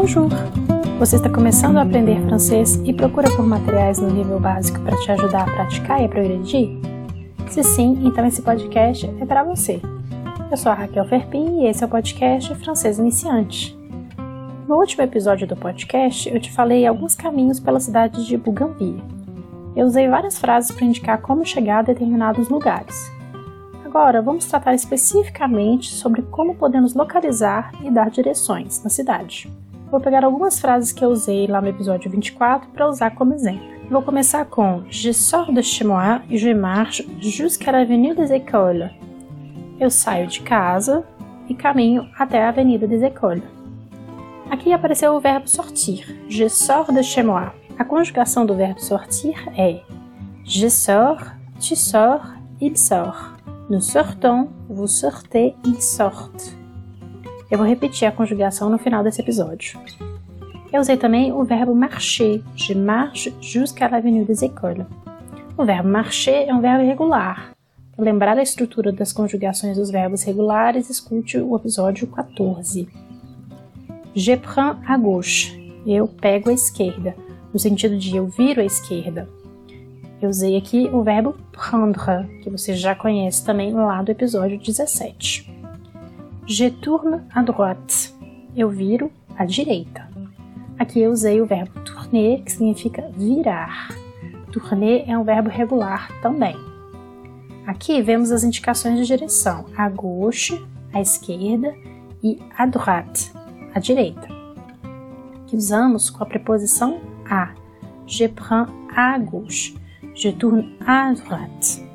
Bonjour! Você está começando a aprender francês e procura por materiais no nível básico para te ajudar a praticar e a progredir? Se sim, então esse podcast é para você. Eu sou a Raquel Ferpin e esse é o podcast Francês Iniciante. No último episódio do podcast, eu te falei alguns caminhos pela cidade de Bougainville. Eu usei várias frases para indicar como chegar a determinados lugares. Agora, vamos tratar especificamente sobre como podemos localizar e dar direções na cidade. Vou pegar algumas frases que eu usei lá no episódio 24 para usar como exemplo. Vou começar com Je sors de chez moi et je marche jusqu'à l'avenue des Écoles. Eu saio de casa e caminho até a Avenida des Écoles. Aqui apareceu o verbo sortir. Je sors de chez moi. A conjugação do verbo sortir é Je sors, tu sors, il sort. Nous sortons, vous sortez, ils sortent. Eu vou repetir a conjugação no final desse episódio. Eu usei também o verbo marcher. Je marche jusqu'à l'avenue des écoles. O verbo marcher é um verbo irregular. Para lembrar a estrutura das conjugações dos verbos regulares, escute o episódio 14. Je prends à gauche. Eu pego à esquerda, no sentido de eu viro à esquerda. Eu usei aqui o verbo prendre, que você já conhece também lá do episódio 17. Je tourne à droite. Eu viro à direita. Aqui eu usei o verbo tourner, que significa virar. Tourner é um verbo regular também. Aqui vemos as indicações de direção: à gauche, à esquerda, e à droite, à direita. Que usamos com a preposição à. Je prends à gauche. Je tourne à droite.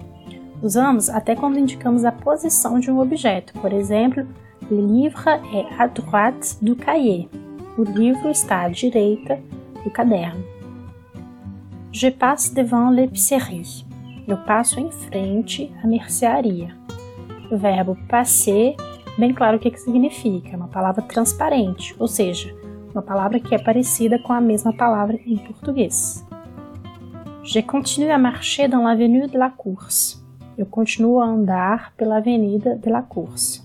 Usamos até quando indicamos a posição de um objeto. Por exemplo, le livre est à droite do cahier. O livro está à direita do caderno. Je passe devant l'épicerie. Eu passo em frente à mercearia. O verbo passer, bem claro o que, que significa, é uma palavra transparente, ou seja, uma palavra que é parecida com a mesma palavra em português. Je continue à marcher dans l'avenue de la Course. Eu continuo a andar pela Avenida de la Course.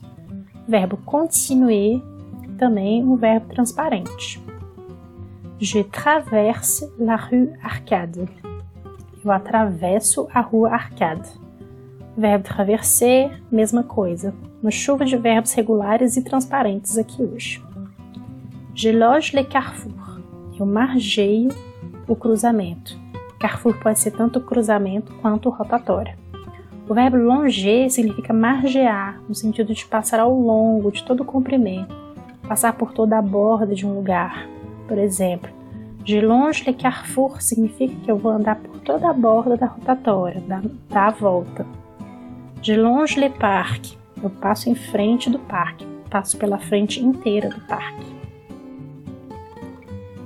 Verbo continuer, também um verbo transparente. Je traverse la rue Arcade. Eu atravesso a rua Arcade. Verbo traverser, mesma coisa. Uma chuva de verbos regulares e transparentes aqui hoje. Je loge le carrefour. Eu margeio o cruzamento. Carrefour pode ser tanto cruzamento quanto rotatória. O verbo longer significa margear, no sentido de passar ao longo de todo o comprimento, passar por toda a borda de um lugar. Por exemplo, de longe le carrefour significa que eu vou andar por toda a borda da rotatória, da, da volta. De longe le parc, eu passo em frente do parque, passo pela frente inteira do parque.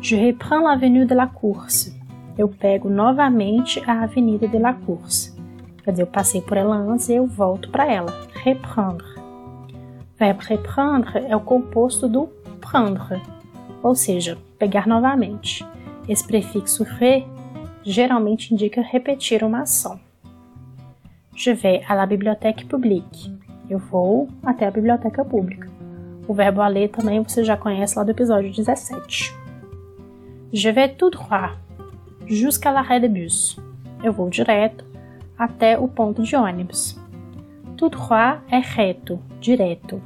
Je reprends l'avenue de la course, eu pego novamente a Avenida de la Course. Quer dizer, eu passei por ela antes e eu volto para ela. Reprendre. O verbo reprendre é o composto do prendre, ou seja, pegar novamente. Esse prefixo re geralmente indica repetir uma ação. Je vais à la bibliothèque publique. Eu vou até a biblioteca pública. O verbo aller também você já conhece lá do episódio 17. Je vais tout droit jusqu'à l'arrêt de bus. Eu vou direto até o ponto de ônibus. Tout droit é reto, direto.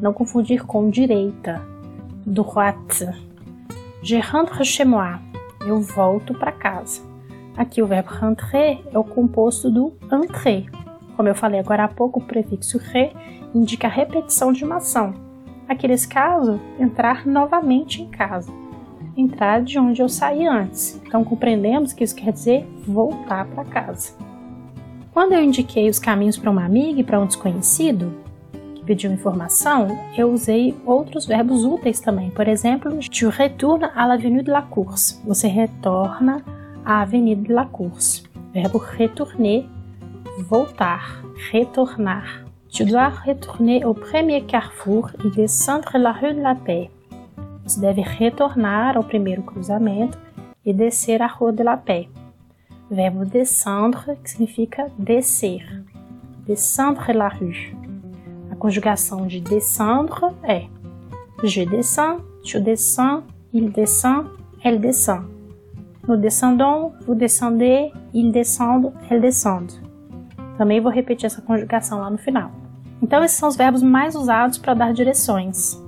Não confundir com direita. Droite. Je rentre chez moi. Eu volto para casa. Aqui o verbo rentrer é o composto do entrer. Como eu falei agora há pouco, o prefixo re indica a repetição de uma ação. Aqui nesse caso, entrar novamente em casa entrar de onde eu saí antes. Então compreendemos que isso quer dizer voltar para casa. Quando eu indiquei os caminhos para uma amiga e para um desconhecido que pediu informação, eu usei outros verbos úteis também. Por exemplo, tu retournes à l'avenue de la Course. Você retorna à Avenida de la Course. Verbo retourner, voltar, retornar. Tu dois retourner au premier carrefour et descendre la rue de la Paix. Você deve retornar ao primeiro cruzamento e descer a Rua de la Paix. Verbo descendre, que significa descer. Descendre la rue. A conjugação de descendre é Je descends, tu descends, il descend, elle descend. Nous descendons, vous descendez, ils descendent, elles descendent. Também vou repetir essa conjugação lá no final. Então, esses são os verbos mais usados para dar direções.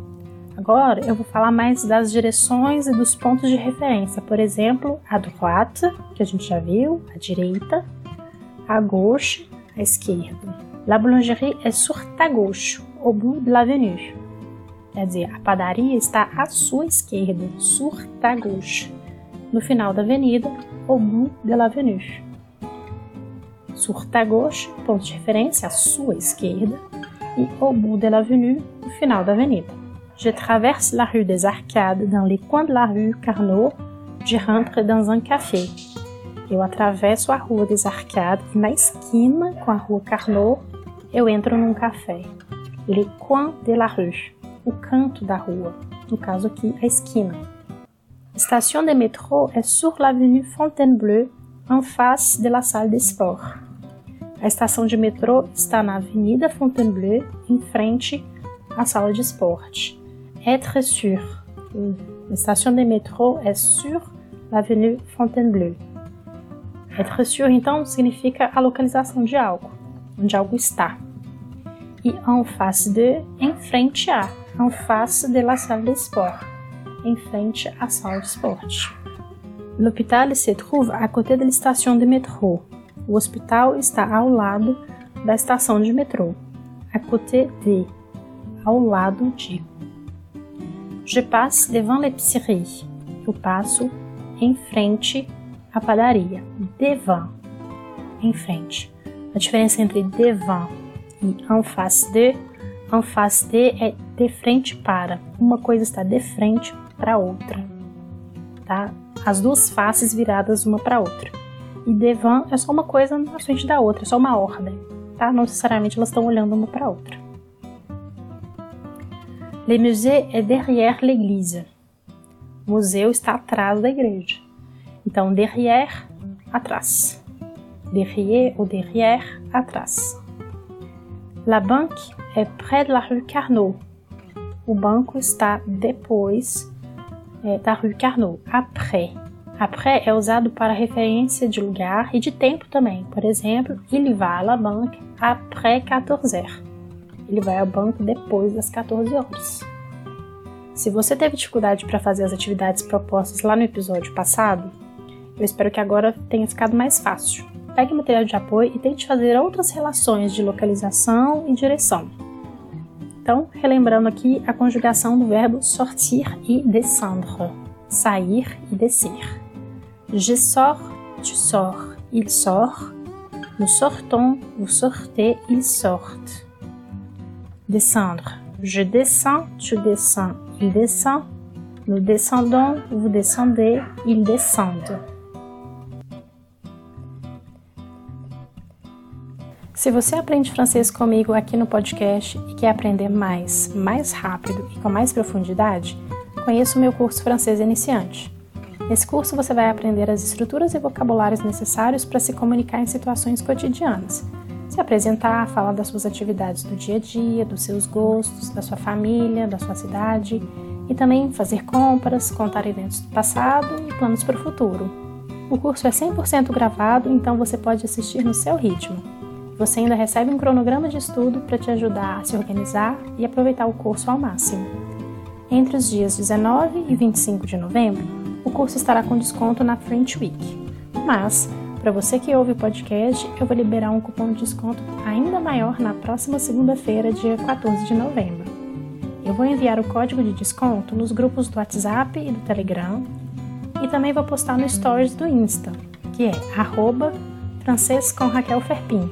Agora, eu vou falar mais das direções e dos pontos de referência. Por exemplo, a droite, que a gente já viu, a direita, a gauche, a esquerda. La boulangerie est sur ta gauche, au bout de l'avenue. Quer dizer, a padaria está à sua esquerda, sur ta gauche, no final da avenida, au bout de l'avenue. Sur ta gauche, ponto de referência, à sua esquerda, e au bout de l'avenue, no final da avenida. Je traverse la rue des Arcades dans les coins de la rue Carnot, je rentre dans un café. Eu atravesso a rua des Arcades na esquina com a rua Carnot eu entro num café. Les coins de la rue, o canto da rua, no caso aqui a esquina. Station de métro é sur l'avenue Fontainebleau, en face de la salle de sport. A estação de metrô está na Avenida Fontainebleau, em frente à sala de esporte. Être sûr. A estação de metrô é sur l'avenue Fontainebleau. Être sûr, então, significa a localização de algo, onde algo está. E en face de, em frente a, en face de la salle de sport, em frente à sala de esporte. L'hôpital se trouve à côté de la station de métro. O hospital está ao lado da estação de metrô. À côté de, ao lado de. Je passe devant l'épicerie. Eu passo em frente à padaria. Devant, em frente. A diferença entre devant e en face de, en face de é de frente para. Uma coisa está de frente para outra, tá? As duas faces viradas uma para outra. E devant é só uma coisa na frente da outra, é só uma ordem, tá? Não necessariamente elas estão olhando uma para outra. Le musée est derrière l'église. O museu está atrás da igreja. Então, derrière, atrás. Derrière ou derrière, atrás. La banque est près de la rue Carnot. O banco está depois é, da rue Carnot. Après. Après é usado para referência de lugar e de tempo também. Por exemplo, il va à la banque après 14 heures. Ele vai ao banco depois das 14 horas. Se você teve dificuldade para fazer as atividades propostas lá no episódio passado, eu espero que agora tenha ficado mais fácil. Pegue material de apoio e tente fazer outras relações de localização e direção. Então, relembrando aqui a conjugação do verbo sortir e descendre, sair e descer. Je sors, tu sors, il sort, nous sortons, vous sortez, ils sortent. Descendre. Je descends, tu descends, il descend, nous descendons, vous descendez, ils descendent. Se você aprende francês comigo aqui no podcast e quer aprender mais, mais rápido e com mais profundidade, conheça o meu curso Francês Iniciante. Nesse curso você vai aprender as estruturas e vocabulários necessários para se comunicar em situações cotidianas. Se apresentar, falar das suas atividades do dia a dia, dos seus gostos, da sua família, da sua cidade e também fazer compras, contar eventos do passado e planos para o futuro. O curso é 100% gravado, então você pode assistir no seu ritmo. Você ainda recebe um cronograma de estudo para te ajudar a se organizar e aproveitar o curso ao máximo. Entre os dias 19 e 25 de novembro, o curso estará com desconto na French Week. Mas, para você que ouve o podcast, eu vou liberar um cupom de desconto ainda maior na próxima segunda-feira, dia 14 de novembro. Eu vou enviar o código de desconto nos grupos do WhatsApp e do Telegram e também vou postar no Stories do Insta, que é francês com Raquel Ferpin.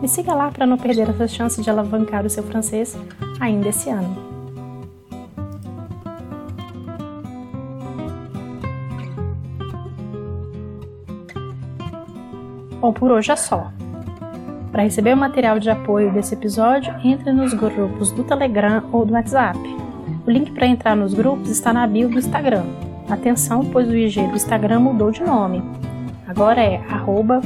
Me siga lá para não perder essa chance de alavancar o seu francês ainda esse ano. Bom, por hoje é só. Para receber o material de apoio desse episódio, entre nos grupos do Telegram ou do WhatsApp. O link para entrar nos grupos está na bio do Instagram. Atenção, pois o IG do Instagram mudou de nome. Agora é arroba.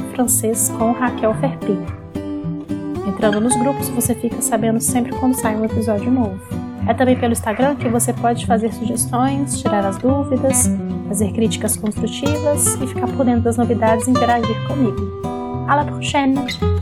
Entrando nos grupos, você fica sabendo sempre quando sai um episódio novo. É também pelo Instagram que você pode fazer sugestões, tirar as dúvidas, fazer críticas construtivas e ficar por dentro das novidades e interagir comigo. À la prochaine!